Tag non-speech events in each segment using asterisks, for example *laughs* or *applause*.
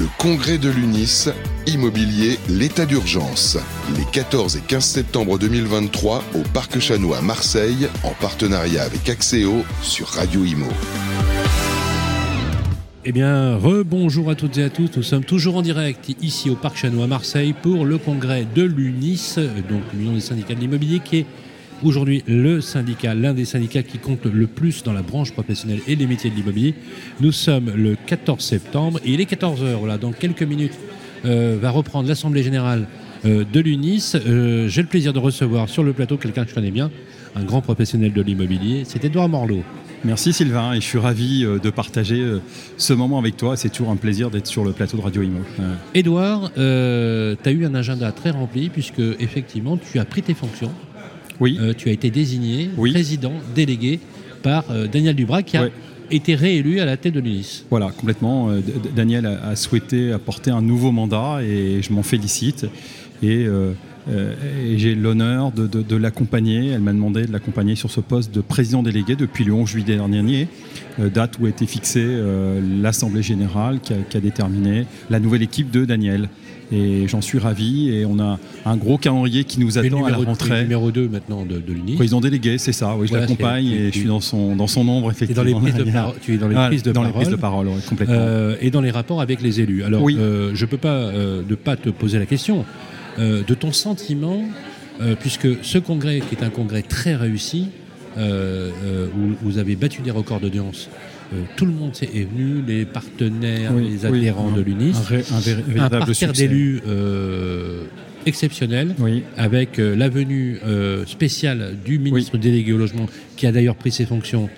Le congrès de l'UNIS, immobilier, l'état d'urgence. Les 14 et 15 septembre 2023 au Parc Chanois à Marseille, en partenariat avec Axéo sur Radio Imo. Eh bien, rebonjour à toutes et à tous. Nous sommes toujours en direct ici au Parc Chanois à Marseille pour le congrès de l'UNIS, donc l'Union des syndicats de l'immobilier, qui est aujourd'hui le syndicat, l'un des syndicats qui compte le plus dans la branche professionnelle et les métiers de l'immobilier. Nous sommes le 14 septembre et il est 14h. Voilà, dans quelques minutes euh, va reprendre l'Assemblée générale euh, de l'UNIS. Euh, j'ai le plaisir de recevoir sur le plateau quelqu'un que je connais bien, un grand professionnel de l'immobilier. C'est Edouard Morlot. Merci Sylvain et je suis ravi de partager ce moment avec toi. C'est toujours un plaisir d'être sur le plateau de Radio Imo. Edouard, tu as eu un agenda très rempli puisque effectivement tu as pris tes fonctions oui. Euh, tu as été désigné président délégué par euh, Daniel Dubras qui a été réélu à la tête de l'UNIS. Voilà, complètement. Euh, Daniel a, souhaité apporter un nouveau mandat et je m'en félicite. Et, j'ai l'honneur de, l'accompagner. Elle m'a demandé de l'accompagner sur ce poste de président délégué depuis le 11 juillet dernier, date où a été fixée l'Assemblée générale qui qui a déterminé la nouvelle équipe de Daniel et j'en suis ravi. Et on a un gros calendrier qui nous attend à la rentrée. numéro 2 maintenant de, de l'UNI. Président délégué, c'est ça. Oui, je l'accompagne et je suis dans son, dans son ombre, effectivement. Dans les prises de tu es dans les ah, prises de dans parole. Les prises de parole complètement. Euh, et dans les rapports avec les élus. Alors, euh, je ne peux pas euh, ne pas te poser la question de ton sentiment, puisque ce congrès, qui est un congrès très réussi, où vous avez battu des records d'audience, euh, tout le monde est venu, les partenaires, les adhérents de l'UNIS. Un, un, parterre d'élus euh, exceptionnel, avec euh, la venue spéciale du ministre délégué au logement, qui a d'ailleurs pris ses fonctions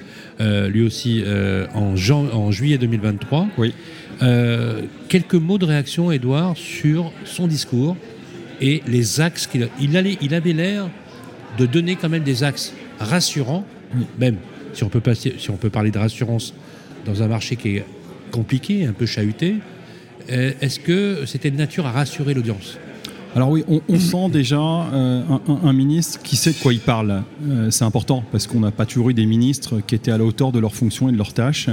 lui aussi en, en, juillet 2023. quelques mots de réaction, Edouard, sur son discours et les axes qu'il il, il avait l'air de donner quand même des axes rassurants, même si on peut, passer, si on peut parler de rassurance dans un marché qui est compliqué, un peu chahuté, euh, est-ce que c'était de nature à rassurer l'audience? Alors oui, on, sent déjà euh, un, ministre qui sait de quoi il parle. Euh, c'est important parce qu'on n'a pas toujours eu des ministres qui étaient à la hauteur de leurs fonctions et de leurs tâches.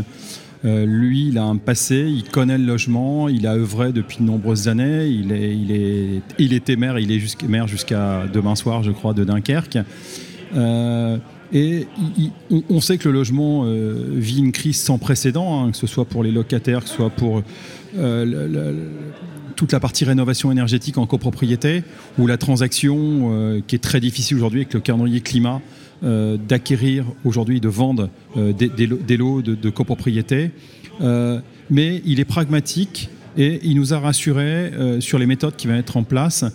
lui, il a un passé, il connaît le logement, il a œuvré depuis de nombreuses années, il, est, il, est, il était maire, il est maire jusqu'à demain soir, je crois, de Dunkerque. Et on, sait que le logement euh, vit une crise sans précédent, hein, que ce soit pour les locataires, que ce soit pour euh, toute la partie rénovation énergétique en copropriété, ou la transaction euh, qui est très difficile aujourd'hui avec le calendrier climat, d'acquérir aujourd'hui, de vendre des, lots de, de copropriété. mais il est pragmatique et il nous a rassurés sur les méthodes qui vont être en place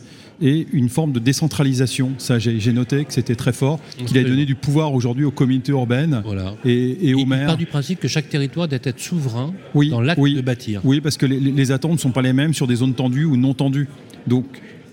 et une forme de décentralisation. Ça, j'ai noté que c'était très fort, qu'il a donné du pouvoir aujourd'hui aux communautés urbaines et, aux maires. Il part du principe que chaque territoire doit être souverain dans l'acte de bâtir. Oui, parce que les, attentes ne sont pas les mêmes sur des zones tendues ou non tendues. Donc,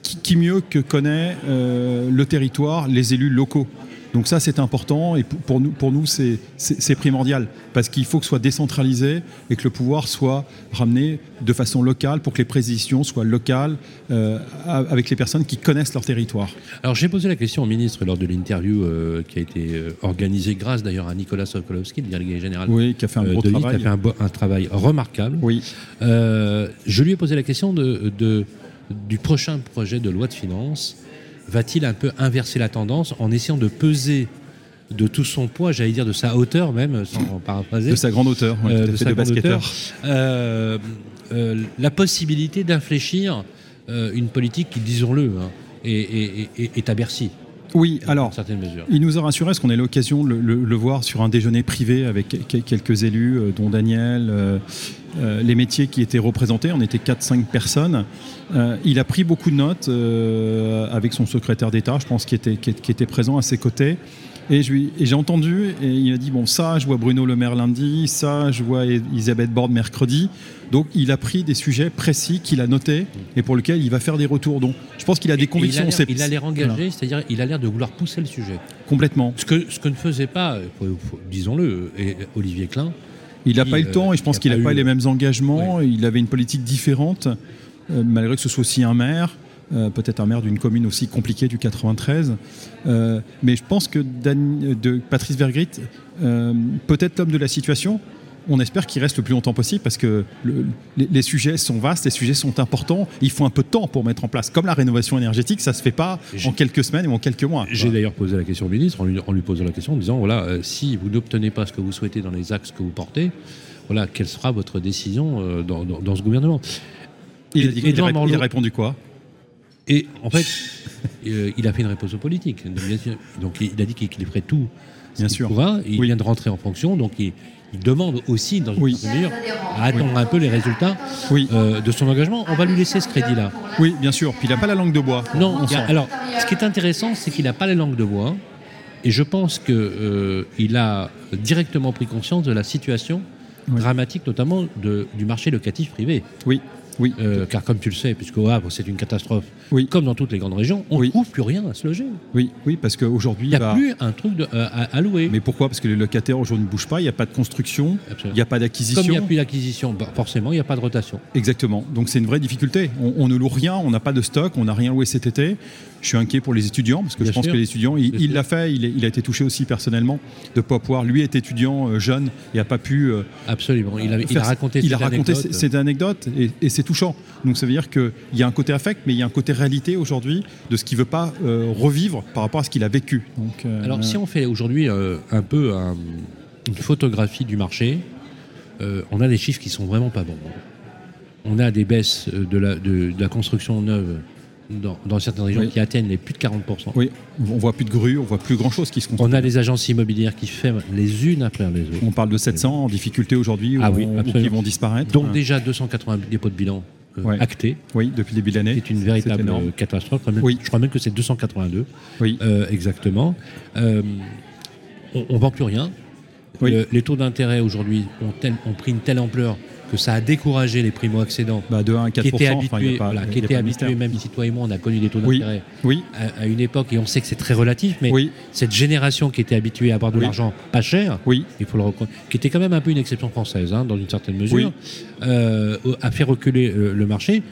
qui, mieux que connaît euh, le territoire, les élus locaux donc ça, c'est important et pour nous, pour nous c'est primordial parce qu'il faut que ce soit décentralisé et que le pouvoir soit ramené de façon locale pour que les précisions soient locales euh, avec les personnes qui connaissent leur territoire. Alors j'ai posé la question au ministre lors de l'interview euh, qui a été euh, organisée grâce d'ailleurs à Nicolas Sokolowski, le délégué général oui, qui a fait un beau travail. qui a fait un, travail remarquable. Oui. je lui ai posé la question de, de, du prochain projet de loi de finances va-t-il un peu inverser la tendance en essayant de peser de tout son poids, j'allais dire de sa hauteur même, sans paraphraser. De sa grande hauteur, euh, de, sa basketteur. Euh, euh, la possibilité d'infléchir une politique qui, disons-le, hein, est, à Bercy. Oui, alors, il nous a rassuré, parce qu'on a eu l'occasion de le, voir sur un déjeuner privé avec quelques élus, dont Daniel, euh, les métiers qui étaient représentés. On était 4-5 personnes. Euh, il a pris beaucoup de notes euh, avec son secrétaire d'État, je pense, qui était, qui, était présent à ses côtés. Et j'ai entendu, et il a dit Bon, ça, je vois Bruno Le Maire lundi, ça, je vois Elisabeth Borne mercredi. Donc, il a pris des sujets précis qu'il a notés et pour lesquels il va faire des retours. Donc, je pense qu'il a des convictions. Il a l'air engagé, c'est-à-dire il a l'air de vouloir pousser le sujet. Complètement. Ce que, ce que ne faisait pas, disons-le, Olivier Klein, il n'a pas eu le temps et je pense qu'il n'a pas, eu les mêmes engagements. Il avait une politique différente, euh, malgré que ce soit aussi un maire. Euh, peut-être un maire d'une commune aussi compliquée du 93. Euh, mais je pense que de Patrice Vergrit, peut-être l'homme de la situation, on espère qu'il reste le plus longtemps possible parce que les, sujets sont vastes, les sujets sont importants. Il faut un peu de temps pour mettre en place. Comme la rénovation énergétique, ça se fait pas en quelques semaines ou en quelques mois. J'ai d'ailleurs posé la question au ministre en lui, posant la question en disant voilà, euh, si vous n'obtenez pas ce que vous souhaitez dans les axes que vous portez, voilà, quelle sera votre décision euh, dans, ce gouvernement? Il, a, il, a, répondu quoi? Et en fait, *laughs* euh, il a fait une réponse politique. Donc il a dit qu'il ferait tout. Bien sûr. Il vient de rentrer en fonction, donc il, il demande aussi, dans une oui. mesure, à attendre un peu les résultats euh, de son engagement. On va lui laisser ce crédit-là. Oui, bien sûr. Puis il n'a pas la langue de bois. Non, alors, ce qui est intéressant, c'est qu'il n'a pas la langue de bois. Et je pense qu'il euh, a directement pris conscience de la situation dramatique, notamment de, du marché locatif privé. Oui. Oui. Euh, car comme tu le sais, puisque Havre c'est une catastrophe, oui. comme dans toutes les grandes régions, on ne trouve plus rien à se loger. Oui, oui parce qu'aujourd'hui... Il n'y a bah, plus un truc euh, à, louer. Mais pourquoi? Parce que les locataires aujourd'hui ne bougent pas, il n'y a pas de construction, il n'y a pas d'acquisition. Comme il n'y a plus d'acquisition, bah, forcément, il n'y a pas de rotation. Exactement. Donc c'est une vraie difficulté. On, ne loue rien, on n'a pas de stock, on n'a rien loué cet été. Je suis inquiet pour les étudiants, parce que je pense que les étudiants, il l'a fait, il, a été touché aussi personnellement de ne pas pouvoir. Lui est étudiant euh, jeune et n'a pas pu. Absolument. Il a, raconté, il a raconté cette anecdote et, et c'est touchant. Donc ça veut dire qu'il y a un côté affect, mais il y a un côté réalité aujourd'hui de ce qu'il ne veut pas euh, revivre par rapport à ce qu'il a vécu. Donc, euh, Alors si on fait aujourd'hui euh, un peu une photographie du marché, on a des chiffres qui sont vraiment pas bons. On a des baisses de la, de, la construction neuve dans, certaines régions qui atteignent les plus de 40%. Oui, on voit plus de grues, on voit plus grand-chose qui se construit. On a des agences immobilières qui ferment les unes après les autres. On parle de 700 en difficulté aujourd'hui ah oui, qui vont disparaître. Donc déjà 280 dépôts de bilan euh, acté. Oui, depuis le début de l'année. C'est une véritable catastrophe. oui. Je crois même que c'est 282. Oui. Euh, exactement. Euh, on ne vend plus rien. les taux d'intérêt aujourd'hui ont, ont, pris une telle ampleur que ça a découragé les primo-accédants bah de 1 à 4 qui étaient habitués, qui étaient habitués même si toi et moi on a connu des taux d'intérêt oui, À, une époque et on sait que c'est très relatif mais cette génération qui était habituée à avoir de l'argent pas cher il faut le reconnaître qui était quand même un peu une exception française hein, dans une certaine mesure euh, a fait reculer euh, le marché.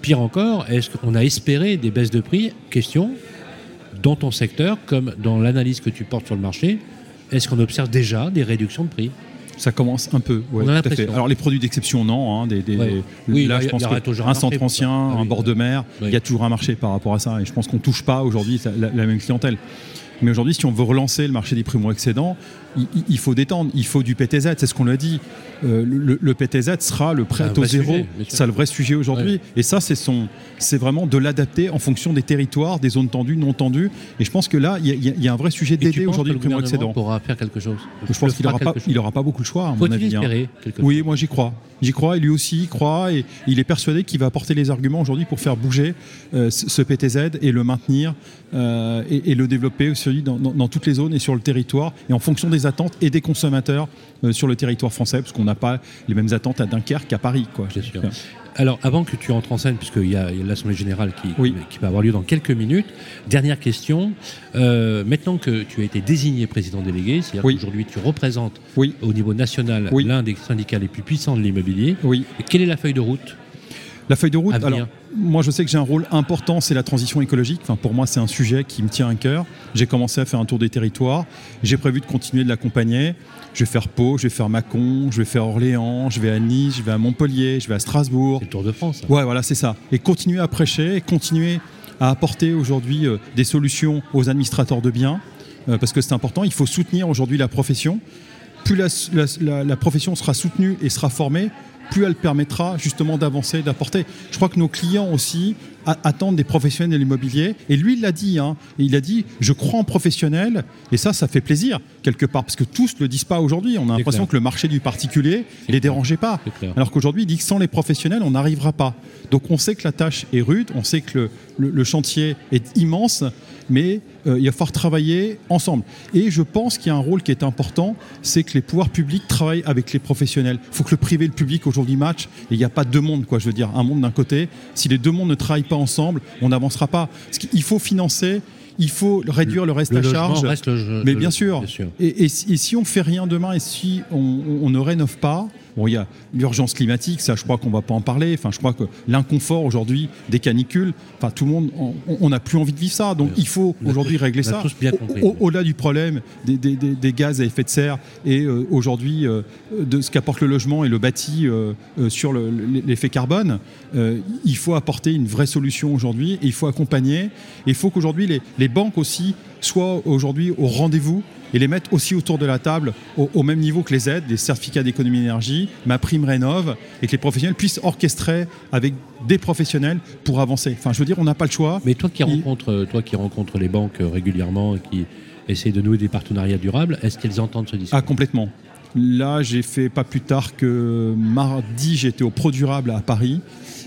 Pire encore est-ce qu'on a espéré des baisses de prix? Question. Dans ton secteur comme dans l'analyse que tu portes sur le marché est-ce qu'on observe déjà des réductions de prix? Ça commence un peu. Ouais, Alors les produits d'exception, non. Hein, des, oui, là, je pense qu'un centre ancien, un bord de mer, il y a toujours un marché par rapport à ça. Et je pense qu'on ne touche pas aujourd'hui la, même clientèle. Mais aujourd'hui, si on veut relancer le marché des primo-excédents, il, faut détendre, il faut du PTZ, c'est ce qu'on l'a dit. Euh, le, PTZ sera le prêt à taux zéro, c'est le vrai sujet aujourd'hui. Et ça, c'est son, c'est vraiment de l'adapter en fonction des territoires, des zones tendues, non tendues. Et je pense que là, il y, a un vrai sujet d'aider aujourd'hui le primo-excédent. pourra faire quelque chose. Je pense qu'il n'aura pas, il aura pas beaucoup de choix, à mon avis. Hein. Oui, moi j'y crois. J'y crois, et lui aussi y croit, et il est persuadé qu'il va apporter les arguments aujourd'hui pour faire bouger euh, ce PTZ et le maintenir euh, et, le développer dans, dans, toutes les zones et sur le territoire, et en fonction des attentes et des consommateurs euh, sur le territoire français, parce qu'on n'a pas les mêmes attentes à Dunkerque qu'à Paris. Quoi. Sûr. Alors, avant que tu entres en scène, puisqu'il y a, l'Assemblée générale qui, qui, va avoir lieu dans quelques minutes, dernière question. maintenant que tu as été désigné président délégué, c'est-à-dire qu'aujourd'hui tu représentes au niveau national l'un des syndicats les plus puissants de l'immobilier, quelle est la feuille de route? La feuille de route, alors moi je sais que j'ai un rôle important, c'est la transition écologique. Enfin, pour moi c'est un sujet qui me tient à cœur. J'ai commencé à faire un tour des territoires. J'ai prévu de continuer de l'accompagner. Je vais faire Pau, je vais faire Mâcon, je vais faire Orléans, je vais à Nice, je vais à Montpellier, je vais à Strasbourg. C'est le Tour de France. Ouais, voilà, c'est ça. Et continuer à prêcher, et continuer à apporter aujourd'hui euh, des solutions aux administrateurs de biens, euh, parce que c'est important. Il faut soutenir aujourd'hui la profession. Plus la profession sera soutenue et sera formée, plus elle permettra justement d'avancer, d'apporter. Je crois que nos clients aussi attendent des professionnels de l'immobilier. Et lui, il l'a dit. Hein, il a dit, je crois en professionnel. Et ça, ça fait plaisir quelque part, parce que tous ne le disent pas aujourd'hui. On a l'impression que le marché du particulier ne les dérangeait pas. Alors qu'aujourd'hui, il dit que sans les professionnels, on n'arrivera pas. Donc on sait que la tâche est rude, on sait que le chantier est immense mais euh, il va falloir travailler ensemble. Et je pense qu'il y a un rôle qui est important, c'est que les pouvoirs publics travaillent avec les professionnels. Il faut que le privé et le public aujourd'hui matchent, et il n'y a pas deux mondes, quoi, je veux dire, un monde d'un côté. Si les deux mondes ne travaillent pas ensemble, on n'avancera pas. Il faut financer il faut réduire le reste à charge. Reste mais bien sûr. Et, si on fait rien demain et si on, ne rénove pas, Bon, il y a l'urgence climatique, ça, je crois qu'on va pas en parler. Enfin, je crois que l'inconfort aujourd'hui des canicules, enfin, tout le monde, on n'a plus envie de vivre ça. Donc, il faut aujourd'hui régler ça. Au-delà du problème des, gaz à effet de serre et euh, aujourd'hui euh, de ce qu'apporte le logement et le bâti euh, sur l'effet carbone, il faut apporter une vraie solution aujourd'hui et il faut accompagner. Et il faut qu'aujourd'hui les, les banques aussi soient aujourd'hui au rendez-vous et les mettre aussi autour de la table au, même niveau que les aides, les certificats d'économie d'énergie, ma prime rénove, et que les professionnels puissent orchestrer avec des professionnels pour avancer. Enfin, je veux dire, on n'a pas le choix. Mais toi qui, rencontres, toi qui rencontres les banques régulièrement et qui essayent de nouer des partenariats durables, est-ce qu'elles entendent ce discours? Ah, complètement. Là, j'ai fait pas plus tard que mardi, j'étais au Pro Durable à Paris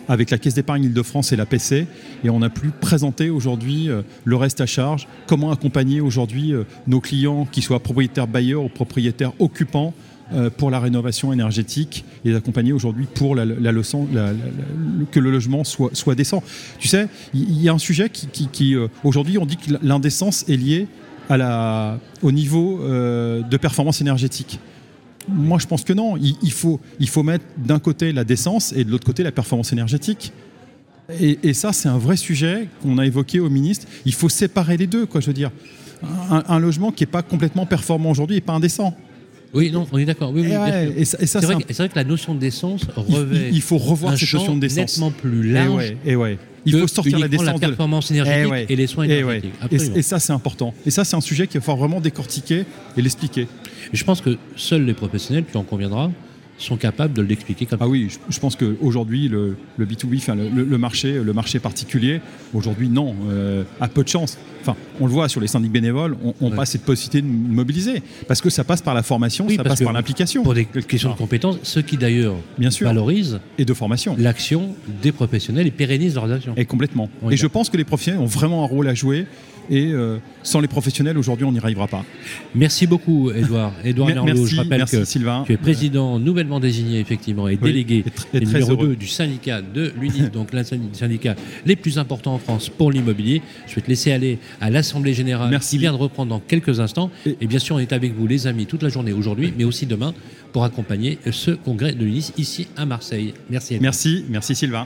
avec la Caisse d'épargne Île-de-France et la PC. Et on a pu présenter aujourd'hui euh, le reste à charge, comment accompagner aujourd'hui euh, nos clients, qui soient propriétaires bailleurs ou propriétaires occupants, euh, pour la rénovation énergétique et accompagner aujourd'hui pour que le logement soit, soit décent. Tu sais, il y, a un sujet qui, aujourd'hui, on dit que l'indécence est liée au niveau de performance énergétique. Moi, je pense que non. Il, faut, mettre d'un côté la décence et de l'autre côté la performance énergétique. Et, ça, c'est un vrai sujet qu'on a évoqué au ministre. Il faut séparer les deux, quoi, je veux dire. Un, logement qui n'est pas complètement performant aujourd'hui n'est pas indécent. Oui, non, on est d'accord. Oui, et, ça, c'est vrai, vrai, que la notion de décence revêt. Il, faut revoir cette notion de décence. nettement plus large. Et ouais, Il faut sortir la décence. la performance énergétique et, les soins énergétiques. Et, ça, c'est important. Et ça, c'est un sujet qu'il faut vraiment décortiquer et l'expliquer. Et je pense que seuls les professionnels, tu en conviendras, sont capables de l'expliquer comme Ah oui, je, pense qu'aujourd'hui, le, le, B2B, enfin, le, marché, le marché particulier, aujourd'hui, non, euh, a peu de chance. Enfin, on le voit sur les syndics bénévoles, on n'a pas cette possibilité de mobiliser. Parce que ça passe par la formation, ça passe par l'implication. Pour des questions de compétences, ceux qui d'ailleurs valorisent et de formation l'action des professionnels et pérennisent leurs actions. Et complètement. et je pense que les professionnels ont vraiment un rôle à jouer et euh, sans les professionnels, aujourd'hui, on n'y arrivera pas. Merci beaucoup, Edouard. Edouard *laughs* merci, je rappelle merci, que Sylvain. tu es président nouvellement désigné, effectivement, et délégué numéro 2 du syndicat de l'UNIF, donc l'un des syndicats les plus importants en France pour l'immobilier. Je vais te laisser aller à l'Assemblée Générale merci. qui vient de reprendre dans quelques instants. Et, bien sûr, on est avec vous, les amis, toute la journée aujourd'hui, mais aussi demain, pour accompagner ce congrès de l'UNIS ici à Marseille. Merci. Merci, merci Sylvain.